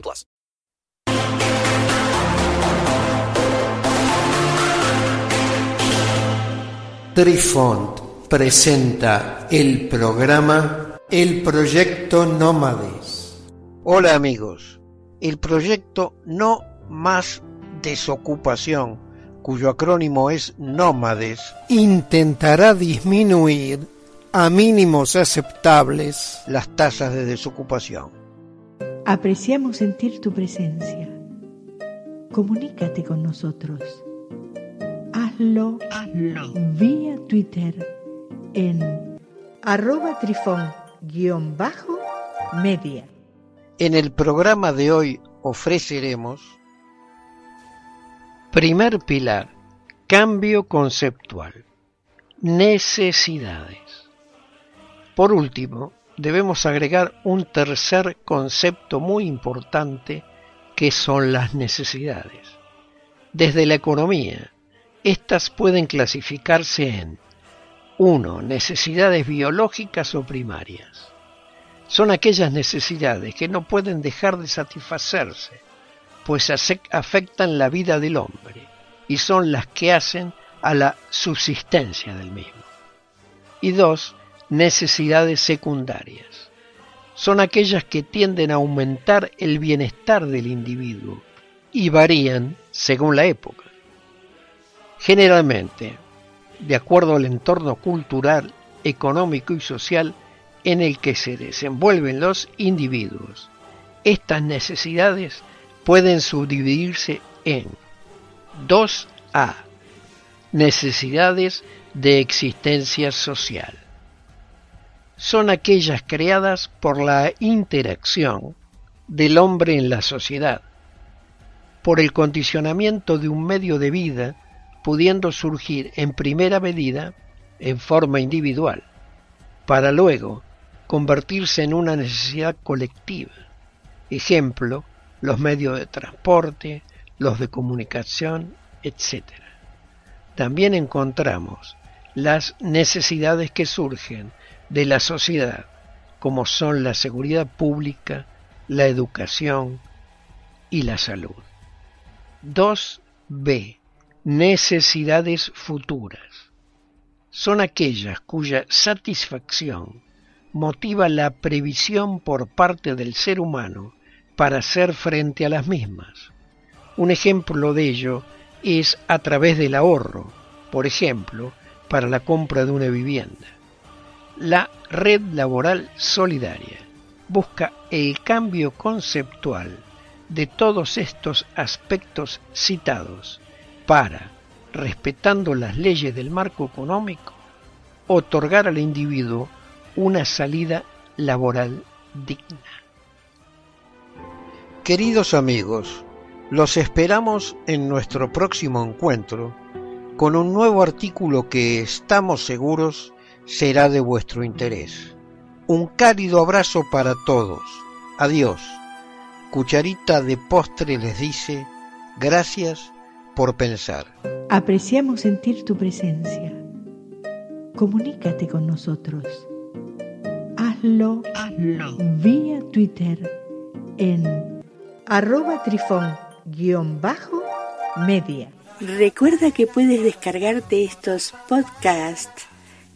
plus. Trifont presenta el programa El Proyecto Nómades. Hola amigos, el proyecto No Más Desocupación, cuyo acrónimo es Nómades, intentará disminuir a mínimos aceptables las tasas de desocupación. Apreciamos sentir tu presencia. Comunícate con nosotros. Hazlo, vía Twitter en arroba trifón-media. En el programa de hoy ofreceremos Primer pilar, cambio conceptual. Necesidades. Por último, debemos agregar un tercer concepto muy importante que son las necesidades. Desde la economía, estas pueden clasificarse en 1. Necesidades biológicas o primarias. Son aquellas necesidades que no pueden dejar de satisfacerse, pues afectan la vida del hombre y son las que hacen a la subsistencia del mismo. Y dos, necesidades secundarias. Son aquellas que tienden a aumentar el bienestar del individuo y varían según la época. Generalmente, de acuerdo al entorno cultural, económico y social en el que se desenvuelven los individuos, estas necesidades pueden subdividirse en 2A. Necesidades de existencia social son aquellas creadas por la interacción del hombre en la sociedad, por el condicionamiento de un medio de vida pudiendo surgir en primera medida en forma individual, para luego convertirse en una necesidad colectiva. Ejemplo, los medios de transporte, los de comunicación, etc. También encontramos las necesidades que surgen de la sociedad, como son la seguridad pública, la educación y la salud. 2b. Necesidades futuras. Son aquellas cuya satisfacción motiva la previsión por parte del ser humano para hacer frente a las mismas. Un ejemplo de ello es a través del ahorro, por ejemplo, para la compra de una vivienda. La red laboral solidaria busca el cambio conceptual de todos estos aspectos citados para, respetando las leyes del marco económico, otorgar al individuo una salida laboral digna. Queridos amigos, los esperamos en nuestro próximo encuentro con un nuevo artículo que estamos seguros será de vuestro interés. Un cálido abrazo para todos. Adiós. Cucharita de postre les dice, gracias por pensar. Apreciamos sentir tu presencia. Comunícate con nosotros. Hazlo, vía Twitter en arroba trifón-media. Recuerda que puedes descargarte estos podcasts